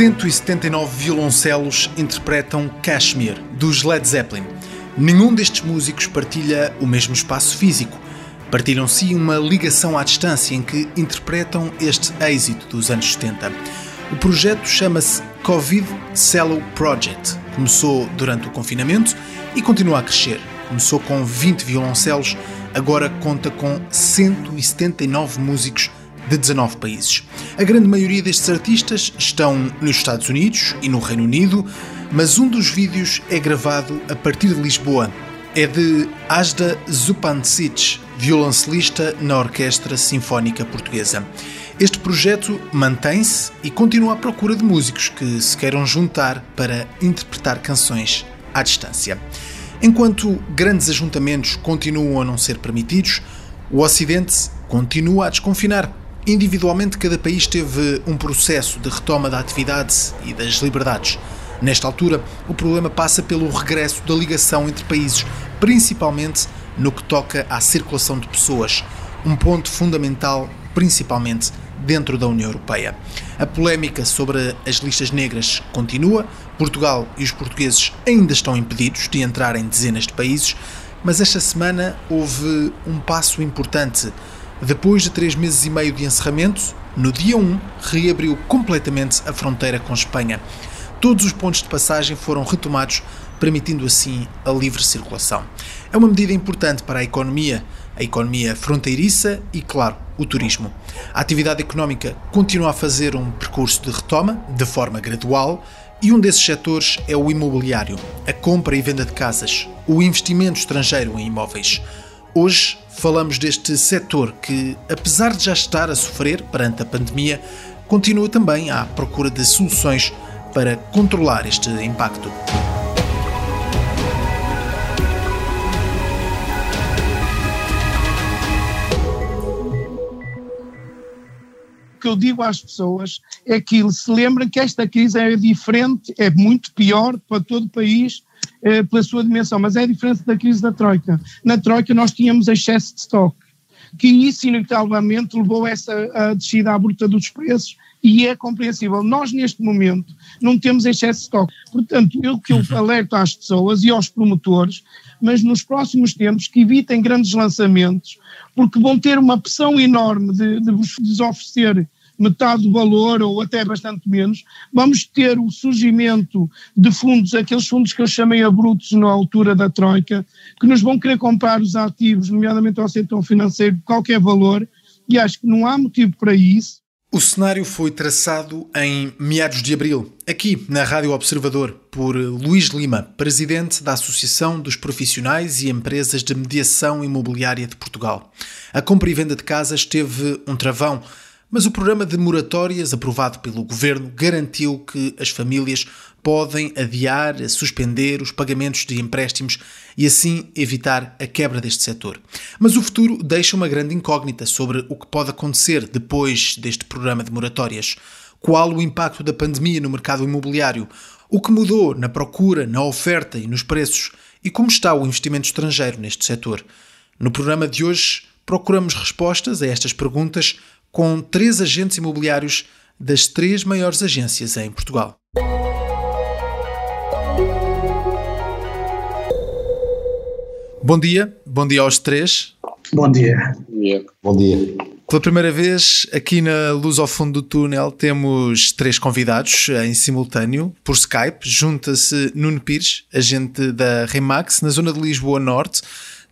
179 violoncelos interpretam Kashmir, dos Led Zeppelin. Nenhum destes músicos partilha o mesmo espaço físico. Partilham sim uma ligação à distância em que interpretam este êxito dos anos 70. O projeto chama-se Covid Cello Project. Começou durante o confinamento e continua a crescer. Começou com 20 violoncelos, agora conta com 179 músicos de 19 países. A grande maioria destes artistas estão nos Estados Unidos e no Reino Unido, mas um dos vídeos é gravado a partir de Lisboa. É de Asda Zupancic, violoncelista na Orquestra Sinfónica Portuguesa. Este projeto mantém-se e continua à procura de músicos que se queiram juntar para interpretar canções à distância. Enquanto grandes ajuntamentos continuam a não ser permitidos, o Ocidente continua a desconfinar Individualmente, cada país teve um processo de retoma da atividade e das liberdades. Nesta altura, o problema passa pelo regresso da ligação entre países, principalmente no que toca à circulação de pessoas, um ponto fundamental, principalmente dentro da União Europeia. A polémica sobre as listas negras continua. Portugal e os portugueses ainda estão impedidos de entrar em dezenas de países, mas esta semana houve um passo importante depois de três meses e meio de encerramento, no dia 1, reabriu completamente a fronteira com Espanha. Todos os pontos de passagem foram retomados, permitindo assim a livre circulação. É uma medida importante para a economia, a economia fronteiriça e, claro, o turismo. A atividade económica continua a fazer um percurso de retoma, de forma gradual, e um desses setores é o imobiliário, a compra e venda de casas, o investimento estrangeiro em imóveis. Hoje falamos deste setor que, apesar de já estar a sofrer perante a pandemia, continua também à procura de soluções para controlar este impacto. O que eu digo às pessoas é que se lembrem que esta crise é diferente, é muito pior para todo o país eh, pela sua dimensão, mas é diferente da crise da Troika. Na Troika nós tínhamos excesso de estoque, que isso inevitavelmente levou a essa a descida à bruta dos preços e é compreensível. Nós, neste momento, não temos excesso de estoque. Portanto, eu que eu alerto às pessoas e aos promotores, mas nos próximos tempos que evitem grandes lançamentos, porque vão ter uma pressão enorme de, de vos oferecer metade do valor ou até bastante menos, vamos ter o surgimento de fundos, aqueles fundos que eu chamei a brutos na altura da Troika, que nos vão querer comprar os ativos, nomeadamente ao setor financeiro, de qualquer valor, e acho que não há motivo para isso. O cenário foi traçado em meados de abril, aqui na Rádio Observador, por Luís Lima, presidente da Associação dos Profissionais e Empresas de Mediação Imobiliária de Portugal. A compra e venda de casas teve um travão mas o programa de moratórias aprovado pelo governo garantiu que as famílias podem adiar, suspender os pagamentos de empréstimos e assim evitar a quebra deste setor. Mas o futuro deixa uma grande incógnita sobre o que pode acontecer depois deste programa de moratórias. Qual o impacto da pandemia no mercado imobiliário? O que mudou na procura, na oferta e nos preços? E como está o investimento estrangeiro neste setor? No programa de hoje, procuramos respostas a estas perguntas com três agentes imobiliários das três maiores agências em Portugal. Bom dia, bom dia aos três. Bom dia. Bom dia. Pela primeira vez, aqui na Luz ao Fundo do Túnel, temos três convidados em simultâneo, por Skype. Junta-se Nuno Pires, agente da Remax, na zona de Lisboa Norte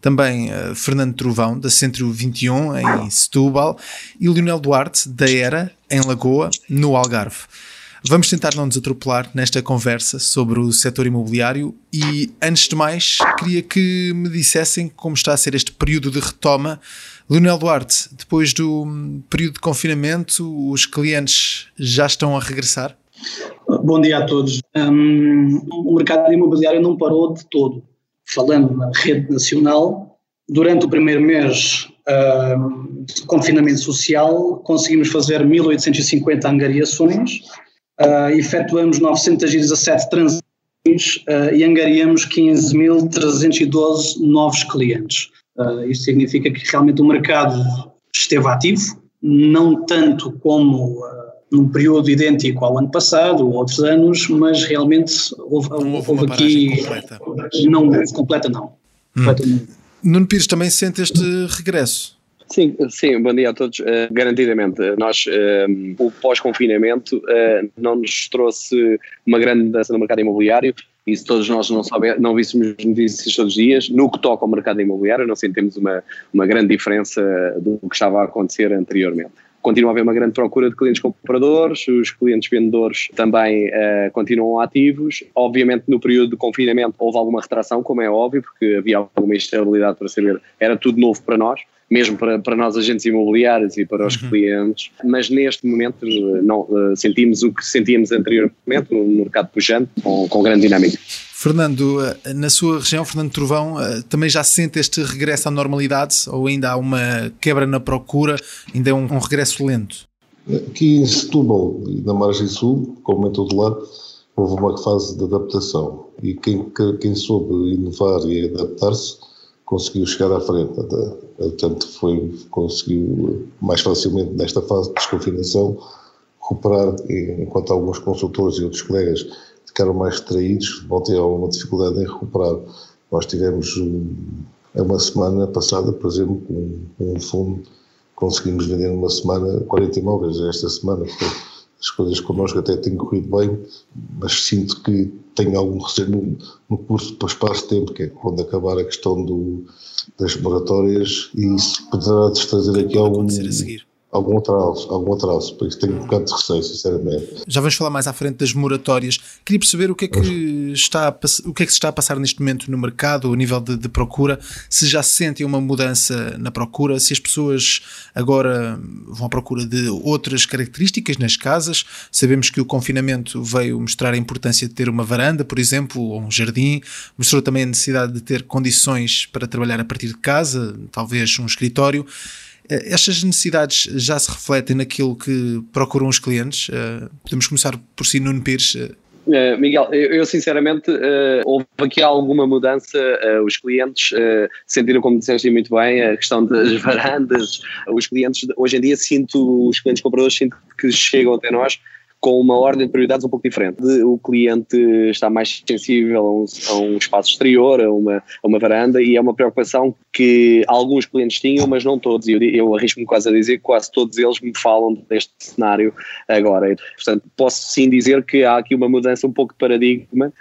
também uh, Fernando Trovão, da Centro 21, em Setúbal, e Leonel Duarte, da Era, em Lagoa, no Algarve. Vamos tentar não nos atropelar nesta conversa sobre o setor imobiliário e, antes de mais, queria que me dissessem como está a ser este período de retoma Leonel Duarte, depois do período de confinamento, os clientes já estão a regressar? Bom dia a todos. Um, o mercado imobiliário não parou de todo. Falando na rede nacional, durante o primeiro mês um, de confinamento social, conseguimos fazer 1.850 angariações, uh, efetuamos 917 transações uh, e angariamos 15.312 novos clientes. Uh, isto significa que realmente o mercado esteve ativo, não tanto como uh, num período idêntico ao ano passado ou outros anos, mas realmente houve, não houve, houve aqui. Completa. Não houve completa, não. Hum. Nuno Pires também sente este regresso. Sim, sim, bom dia a todos. Uh, garantidamente, nós, uh, o pós-confinamento uh, não nos trouxe uma grande mudança no mercado imobiliário, e se todos nós não, souber, não víssemos notícias todos os dias, no que toca ao mercado imobiliário, não sentimos uma, uma grande diferença do que estava a acontecer anteriormente continua a haver uma grande procura de clientes compradores, os clientes vendedores também uh, continuam ativos. Obviamente, no período de confinamento houve alguma retração, como é óbvio, porque havia alguma instabilidade para saber, era tudo novo para nós, mesmo para, para nós agentes imobiliários e para os uhum. clientes, mas neste momento não, uh, sentimos o que sentíamos anteriormente, um mercado pujante, com, com grande dinâmica. Fernando, eh, na sua região, Fernando Trovão, eh, também já sente este regresso à normalidade ou ainda há uma quebra na procura, ainda é um, um regresso lento? Aqui em Setúbal e na margem sul, como em todo lado, houve uma fase de adaptação e quem, quem soube inovar e adaptar-se conseguiu chegar à frente. Portanto, foi, conseguiu mais facilmente nesta fase de desconfinação recuperar, enquanto alguns consultores e outros colegas ficaram mais distraídos, vão ter alguma dificuldade em recuperar. Nós tivemos uma semana passada, por exemplo, com um fundo, conseguimos vender numa semana 40 imóveis esta semana. as coisas connosco até têm corrido bem, mas sinto que tenho algum receio no, no curso para espaço-tempo, que é quando acabar a questão do, das moratórias, e isso poderá trazer aqui algum, algum atraso, algum atraso, por isso tenho um bocado de receio, sinceramente. Já vamos falar mais à frente das moratórias. Queria perceber o que é que está a, o que é que se está a passar neste momento no mercado, a nível de, de, procura, se já se sentem uma mudança na procura, se as pessoas agora vão à procura de outras características nas casas. Sabemos que o confinamento veio mostrar a importância de ter uma varanda, por exemplo, ou um jardim, mostrou também a necessidade de ter condições para trabalhar a partir de casa, talvez um escritório. Eh, estas necessidades já se refletem naquilo que procuram os clientes? Eh, podemos começar por si, Nuno Pires. Uh, Miguel, eu, sinceramente houve aqui alguma mudança, os clientes sentiram, como disseste muito bem, a questão das varandas, os clientes, hoje em dia sinto, os clientes compradores sinto que chegam até nós com uma ordem de prioridades um pouco diferente. O cliente está mais sensível a um, a um espaço exterior, a uma, a uma, varanda, e é uma preocupação que alguns clientes tinham, mas não todos. E eu, eu arrisco-me quase a dizer que quase todos eles me falam deste cenário agora. Portanto, posso sim dizer que há aqui uma mudança um pouco de paradigma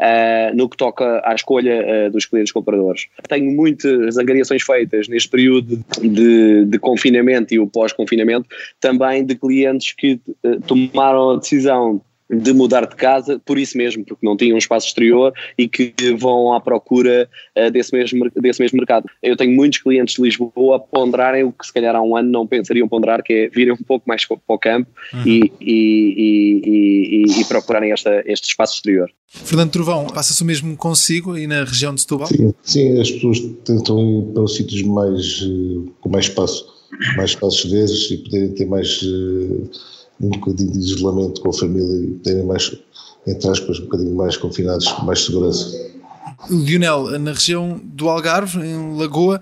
uh, no que toca à escolha uh, dos clientes compradores. Tenho muitas angariações feitas neste período de, de confinamento e o pós-confinamento, também de clientes que uh, tomaram a decisão de mudar de casa por isso mesmo, porque não tinham um espaço exterior e que vão à procura uh, desse, mesmo, desse mesmo mercado. Eu tenho muitos clientes de Lisboa a ponderarem o que se calhar há um ano não pensariam ponderar, que é virem um pouco mais para o campo uhum. e, e, e, e, procurarem esta, este espaço exterior. Fernando Trovão, passa-se o mesmo consigo aí na região de Setúbal? Sim, sim as pessoas tentam ir para os sítios mais, uh, com mais espaço, mais espaços verdes e poderem ter mais... Uh, um bocadinho de isolamento com a família e terem mais, entre aspas, um bocadinho mais confinados, mais segurança. Lionel, na região do Algarve, em Lagoa,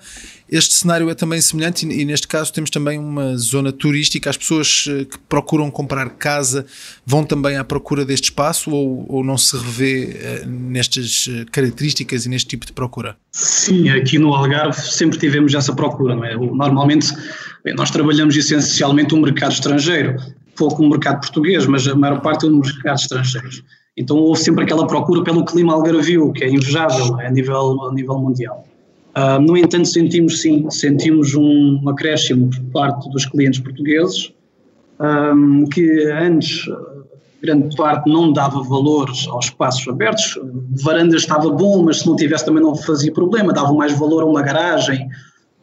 este cenário é também semelhante e, neste caso temos também uma zona turística. As pessoas eh, que procuram comprar casa vão também à procura deste espaço ou, ou não se revê uh, nestas eh, características e neste tipo de procura? Sim, aqui no Algarve sempre tivemos essa procura. Não é? Normalmente bem, nós trabalhamos essencialmente o um mercado estrangeiro pouco no mercado português, mas a maior parte é no mercado estrangeiro. Então houve sempre aquela procura pelo clima algarvio, que é invejável a nível, a nível mundial. Uh, no entanto, sentimos sim, sentimos um acréscimo por parte dos clientes portugueses, um, que antes grande parte não dava valores aos espaços abertos, varanda estava bom, mas se não tivesse também não fazia problema, dava mais valor a uma garagem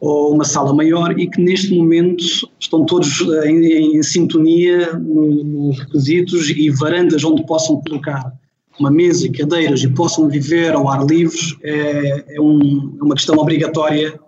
ou uma sala maior e que neste momento estão todos em, em sintonia nos requisitos e varandas onde possam colocar uma mesa e cadeiras e possam viver ao ar livre é, é, um, é uma questão obrigatória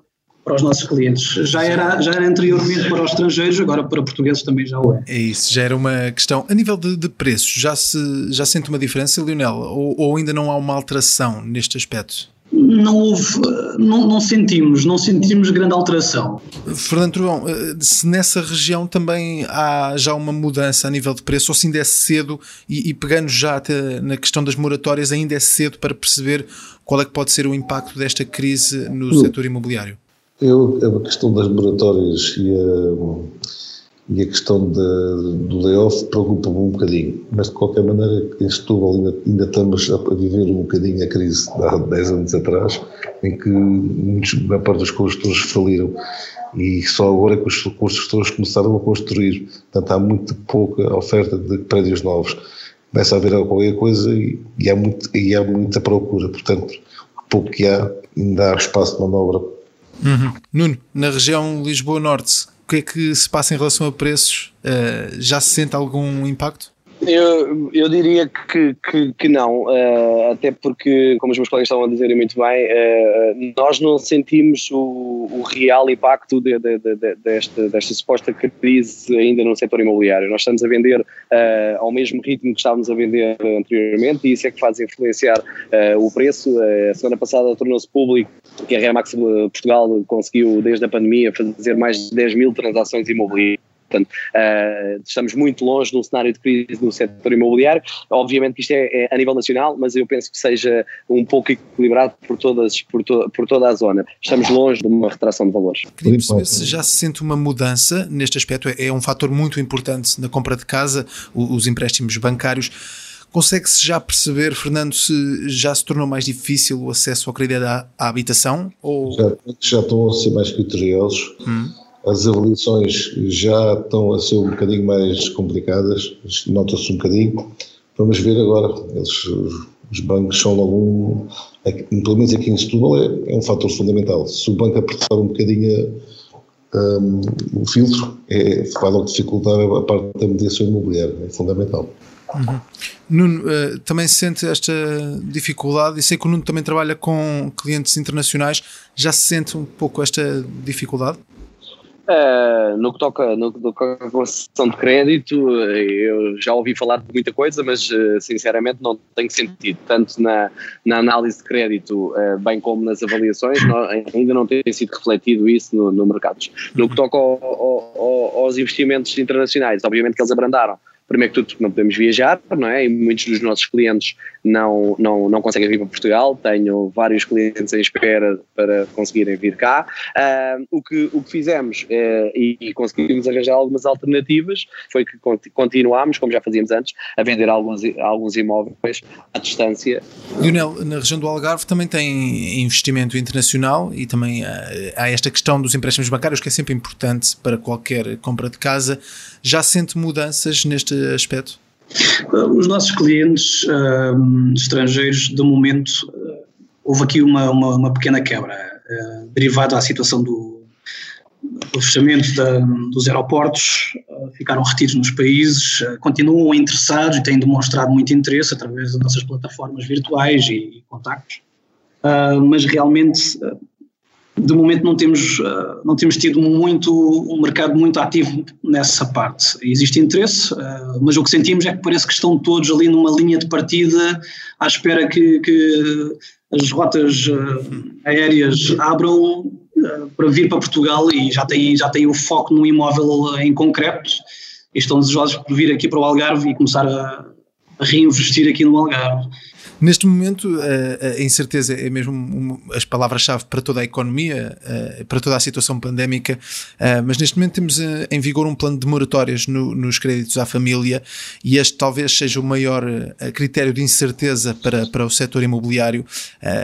para os nossos clientes. Já era, já era anteriormente para os estrangeiros, agora para portugueses também já o é. É isso, já era uma questão. A nível de, de preços, já se já sente uma diferença, Lionel? Ou, ou ainda não há uma alteração neste aspecto? Não houve, não, não, sentimos, não sentimos grande alteração. Fernando Trovão, eh, se nessa região também há já uma mudança a nível de preço, ou se ainda é cedo, e, e pegando já até na questão das moratórias, ainda é cedo para perceber qual é que pode ser o impacto desta crise no eu, setor imobiliário? Eu, a questão das moratórias e a e a questão de, do layoff preocupa-me um bocadinho, mas de qualquer maneira em Setúbal ainda, ainda estamos a, viver um bocadinho a crise de há 10 anos atrás, em que muitos, a parte dos construtores faliram. E só agora é que os construtores começaram a construir, portanto há muito pouca oferta de prédios novos, começa a haver qualquer coisa e, e, há, muito, e há muita procura, portanto o pouco que há ainda há espaço de manobra. Uhum. Nuno, na região Lisboa Norte, que é que se passa em relação a preços? Uh, já se sente algum impacto? Eu, eu diria que, que, que não, uh, até porque, como os meus colegas estavam a dizer muito bem, uh, nós não sentimos o, o real impacto de, de, de, desta, desta suposta crise ainda no setor imobiliário. Nós estamos a vender uh, ao mesmo ritmo que estávamos a vender anteriormente e isso é que faz influenciar o preço. a semana passada tornou-se público que a Remax Portugal conseguiu, desde a pandemia, fazer mais de 10 mil transações imobiliárias Portanto, uh, estamos muito longe de um cenário de crise no setor imobiliário. Obviamente que isto é, é, a nível nacional, mas eu penso que seja um pouco equilibrado por, todas, por, to, por toda a zona. Estamos longe de uma retração de valores. Queria perceber se já se sente uma mudança neste aspecto. É, é um fator muito importante na compra de casa, os empréstimos bancários. Consegue-se já perceber, Fernando, se já se tornou mais difícil o acesso ao crédito à, à habitação? Ou... Já, já estão a ser mais criteriosos. Hum as avaliações já estão a ser um bocadinho mais complicadas, nota-se um bocadinho. Vamos ver agora, eles, os bancos são algum, pelo menos aqui em Setúbal é, é, um fator fundamental. Se o banco apertar um bocadinho um, o filtro, é, vai logo dificultar a parte da mediação imobiliária, é fundamental. Uhum. Nuno, uh, também sente esta dificuldade e sei que o Nuno também trabalha com clientes internacionais, já se sente um pouco esta dificuldade? Uh, no que toca no, no toca a concessão de crédito, eu já ouvi falar de muita coisa, mas uh, sinceramente não tem sentido, tanto na, na análise de crédito, uh, bem como nas avaliações, não, ainda não tem sido refletido isso no, no mercado. No que toca ao, ao, ao, aos investimentos internacionais, obviamente que eles abrandaram primeiro que tudo não podemos viajar, não é? E muitos dos nossos clientes não, não, não conseguem vir para Portugal, tenho vários clientes em espera para conseguirem vir cá. Uh, o, que, o que fizemos uh, e, e, conseguimos arranjar algumas alternativas foi que continuámos, como já fazíamos antes, a vender alguns, alguns imóveis à distância. Lionel, na região do Algarve também tem investimento internacional e também há, há esta questão dos empréstimos bancários que é sempre importante para qualquer compra de casa. Já sente mudanças neste aspecto? Os nossos clientes uh, estrangeiros, de momento, uh, houve aqui uma, uma, uma pequena quebra, uh, derivada da situação do, do fechamento da, dos aeroportos, ficaram retidos nos países, continuam interessados e têm demonstrado muito interesse através das nossas plataformas virtuais e, e contactos, mas realmente de momento não temos, uh, não temos tido muito, um mercado muito ativo nessa parte. Existe interesse, uh, mas o que sentimos é que parece que estão todos ali numa linha de partida à espera que, que as rotas uh, aéreas abram para vir para Portugal e já têm, já têm o foco no imóvel em concreto e estão desejosos por vir aqui para o Algarve e começar a, a reinvestir aqui no Algarve. Neste momento, a, incerteza é mesmo as palavras-chave para toda a economia, para toda a situação pandémica, mas neste momento temos em vigor um plano de moratórias nos créditos à família e este talvez seja o maior critério de incerteza para, para o setor imobiliário.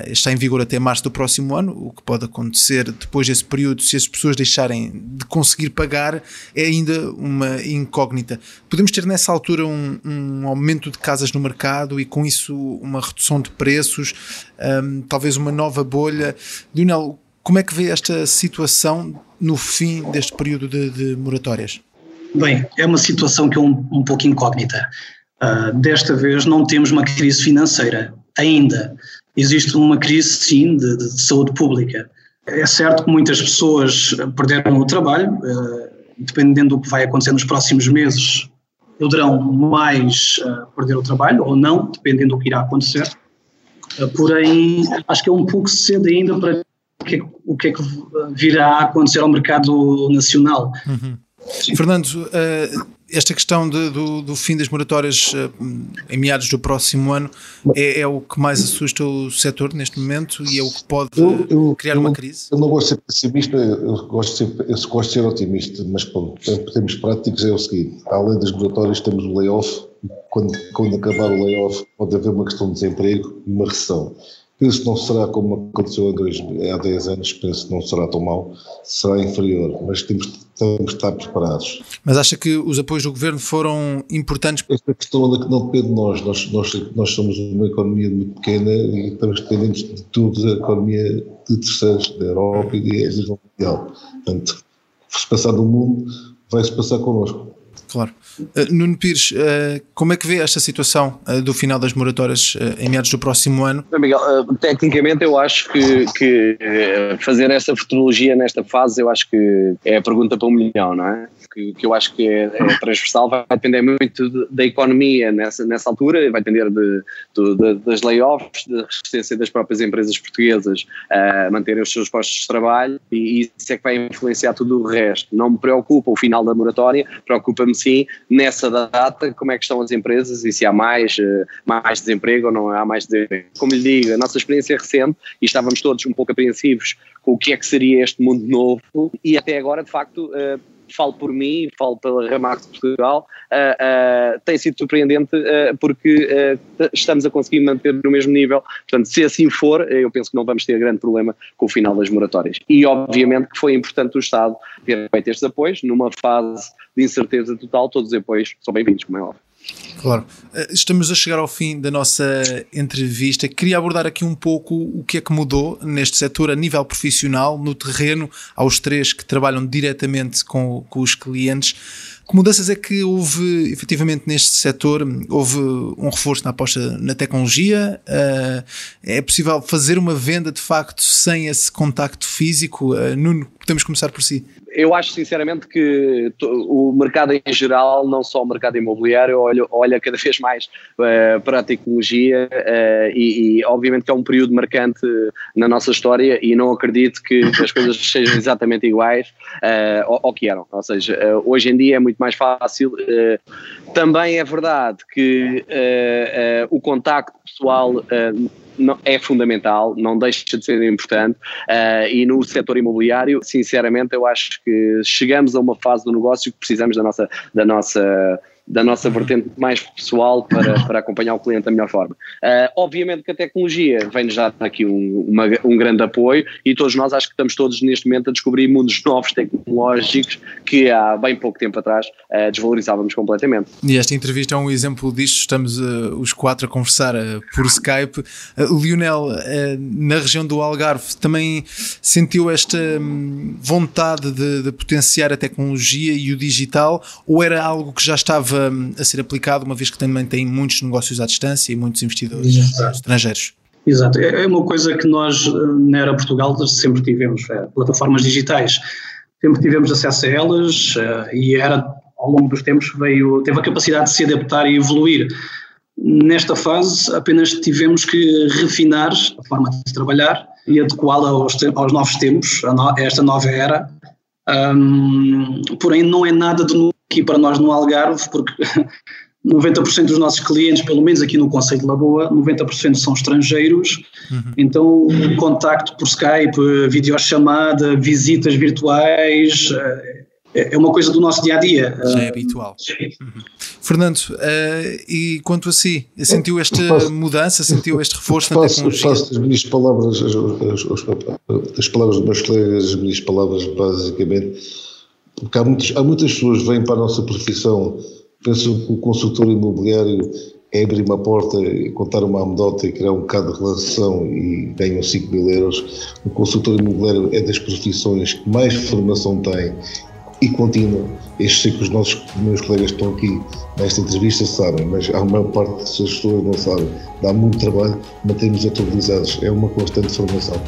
Está em vigor até março do próximo ano, o que pode acontecer depois desse período, se as pessoas deixarem de conseguir pagar, é ainda uma incógnita. Podemos ter nessa altura um, um aumento de casas no mercado e com isso uma redução de preços, um, talvez uma nova bolha. Lionel, Como é que vê esta situação no fim deste período de, de moratórias? Bem, é uma situação que é um, um pouco incógnita. Uh, desta vez não temos uma crise financeira, ainda. Existe uma crise, sim, de, de saúde pública. É certo que muitas pessoas perderam o trabalho, uh, dependendo do que vai acontecer nos próximos meses, poderão mais uh, perder o trabalho ou não, dependendo do que irá acontecer. Uh, porém, acho que é um pouco cedo ainda para que, o que é que virá a acontecer ao mercado nacional. Uhum. Fernando, uh, esta questão de, do, do, fim das moratórias uh, em meados do próximo ano é, é, o que mais assusta o setor neste momento e é o que pode eu, eu, criar eu uma crise? Eu não gosto de ser pessimista, eu gosto de ser, eu gosto de ser otimista, mas pronto, em termos práticos é o seguinte, além das moratórias temos o layoff, quando, quando acabar o layoff pode haver uma questão de desemprego e uma recessão. Penso que não será como aconteceu há, dois, há 10 anos, penso que não será tão mau, será inferior, mas temos, temos de estar preparados. Mas acha que os apoios do governo foram importantes? Esta questão é que não depende de nós. nós, nós, nós somos uma economia muito pequena e estamos dependentes de tudo da economia de terceiros, da Europa e da nível mundial. Portanto, se passar no mundo, vai-se passar connosco. Claro. Uh, Nuno Pires, uh, como é que vê esta situação uh, do final das moratórias em meados do próximo ano? Miguel, tecnicamente eu acho que, que fazer essa futurologia nesta fase, eu acho que é a pergunta para um milhão, não é? Que, que eu acho que é, é, transversal, vai depender muito de, da economia nessa, nessa altura, vai depender de, de, das layoffs, da resistência das próprias empresas portuguesas a manterem os seus postos de trabalho e isso é que vai influenciar tudo o resto. Não me preocupa o final da moratória, preocupa-me sim nessa data como é que estão as empresas e se há mais, eh, mais desemprego ou não há mais desemprego. Como lhe digo, a nossa experiência é recente e estávamos todos um pouco apreensivos com o que é que seria este mundo novo e até agora, de facto, uh, falo por mim, falo pela Ramax de Portugal, uh, uh, tem sido surpreendente uh, porque estamos a conseguir manter no mesmo nível. Portanto, se assim for, eu penso que não vamos ter grande problema com o final das moratórias. E, obviamente, que foi importante o Estado ter feito estes apoios, numa fase de incerteza total, todos os apoios são bem-vindos, como é óbvio. Claro. Eh, estamos a chegar ao fim da nossa entrevista. Queria abordar aqui um pouco o que é que mudou neste setor a nível profissional, no terreno, aos três que trabalham diretamente com, com os clientes. Que mudanças é que houve efetivamente neste setor? Houve um reforço na aposta na tecnologia? Uh, é possível fazer uma venda de facto sem esse contacto físico? Uh, Nuno, podemos começar por si eu acho sinceramente que o mercado em geral, não só o mercado imobiliário, olha, olha cada vez mais uh, para a tecnologia e, e, obviamente que é um período marcante na nossa história e não acredito que as coisas sejam exatamente iguais ao, ao, que eram. Ou seja, hoje em dia é muito mais fácil. também é verdade que o contacto pessoal é fundamental, não deixa de ser importante uh, e no setor imobiliário, sinceramente, eu acho que chegamos a uma fase do negócio que precisamos da nossa, da nossa da nossa vertente mais pessoal para, para acompanhar o cliente da melhor forma. Uh, obviamente que a tecnologia vem-nos dar aqui um, uma, um grande apoio e todos nós acho que estamos todos neste momento a descobrir mundos novos tecnológicos que há bem pouco tempo atrás uh, desvalorizávamos completamente. E esta entrevista é um exemplo disto, estamos uh, os quatro a conversar por Skype. Lionel, na região do Algarve, também sentiu esta um, vontade de, de potenciar a tecnologia e o digital ou era algo que já estava a ser aplicado, uma vez que também tem muitos negócios à distância e muitos investidores Exato. estrangeiros. Exato, é, é uma coisa que nós eh, na Era Portugal sempre tivemos, é, plataformas digitais, sempre tivemos acesso a elas eh, e era ao longo dos tempos veio, teve a capacidade de se adaptar e evoluir. Nesta fase apenas tivemos que refinar a forma de trabalhar e adequá-la aos, aos, novos tempos, a, no, a esta nova era, um, porém não é nada de novo aqui para nós no Algarve, porque 90% dos nossos clientes, pelo menos aqui no Conselho de Lagoa, 90% são estrangeiros, uhum. então o contacto por Skype, videochamada, visitas virtuais, eh, é uma coisa do nosso dia a dia. Já é habitual. Uhum. Fernando, uh, e quanto a si, sentiu esta faço, mudança, sentiu este reforço faço, na tecnologia? Faço as minhas palavras, as, as, as palavras dos meus colegas, as minhas palavras basicamente porque há, muitos, há muitas pessoas que vêm para a nossa profissão, pensam que o consultor imobiliário é abrir uma porta, contar uma anedota e criar um bocado de relação e ganham 5 mil euros. O consultor imobiliário é das profissões que mais formação tem e continua. Estes sei que os nossos meus colegas que estão aqui nesta entrevista sabem, mas a maior parte das pessoas não sabem. Dá muito trabalho mantermos atualizados. É uma constante formação.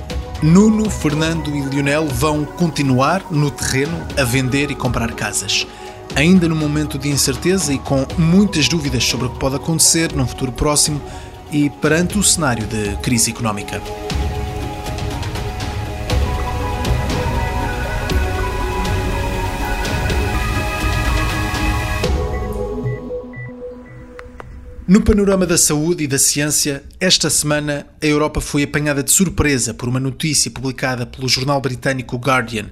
Nuno, Fernando e Lionel vão continuar no terreno a vender e comprar casas ainda num momento de incerteza e com muitas dúvidas sobre o que pode acontecer num futuro próximo e perante o cenário de crise económica. No panorama da saúde e da ciência, esta semana a Europa foi apanhada de surpresa por uma notícia publicada pelo jornal britânico Guardian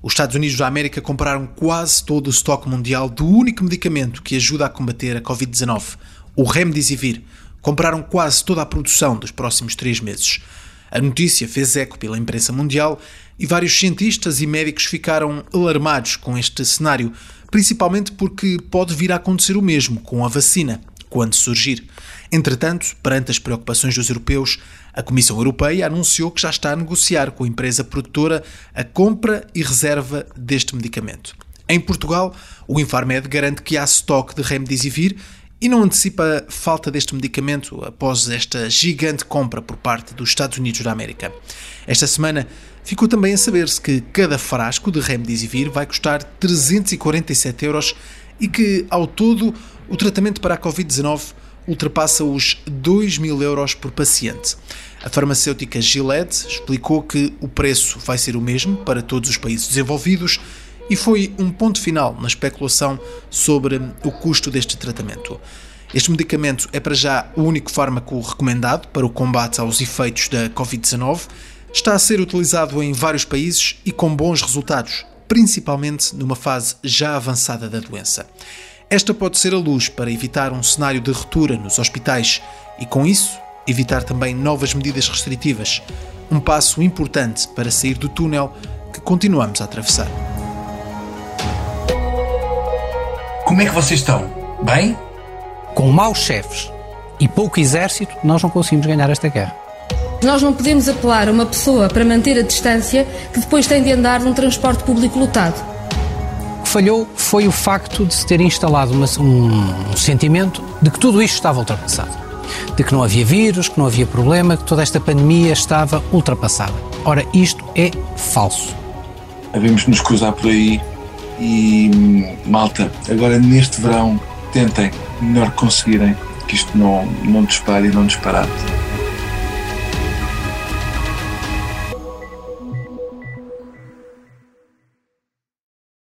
os Estados Unidos da América compraram quase todo o estoque mundial do único medicamento que ajuda a combater a Covid-19, o Remdesivir. Compraram quase toda a produção dos próximos três meses. A notícia fez eco pela imprensa mundial e vários cientistas e médicos ficaram alarmados com este cenário, principalmente porque pode vir a acontecer o mesmo com a vacina, quando surgir. Entretanto, perante as preocupações dos europeus, a Comissão Europeia anunciou que já está a negociar com a empresa produtora a compra e reserva deste medicamento. Em Portugal, o Infarmed garante que há estoque de Remdesivir e não antecipa falta deste medicamento após esta gigante compra por parte dos Estados Unidos da América. Esta semana ficou também a saber-se que cada frasco de Remdesivir vai custar 347 euros e que, ao todo, o tratamento para a Covid-19 ultrapassa os 2 mil euros por paciente. A farmacêutica Gillette explicou que o preço vai ser o mesmo para todos os países desenvolvidos e foi um ponto final na especulação sobre o custo deste tratamento. Este medicamento é para já o único fármaco recomendado para o combate aos efeitos da Covid-19. Está a ser utilizado em vários países e com bons resultados, principalmente numa fase já avançada da doença. Esta pode ser a luz para evitar um cenário de ruptura nos hospitais e, com isso, evitar também novas medidas restritivas. Um passo importante para sair do túnel que continuamos a atravessar. Como é que vocês estão? Bem? Com maus chefes e pouco exército, nós não conseguimos ganhar esta guerra. Nós não podemos apelar a uma pessoa para manter a distância que depois tem de andar num transporte público lotado que falhou foi o facto de se ter instalado uma, um, um sentimento de que tudo isto estava ultrapassado. De que não havia vírus, que não havia problema, que toda esta pandemia estava ultrapassada. Ora, isto é falso. Devemos nos cruzar por aí e, malta, agora neste verão, tentem melhor conseguirem que isto não, não dispare e não disparate.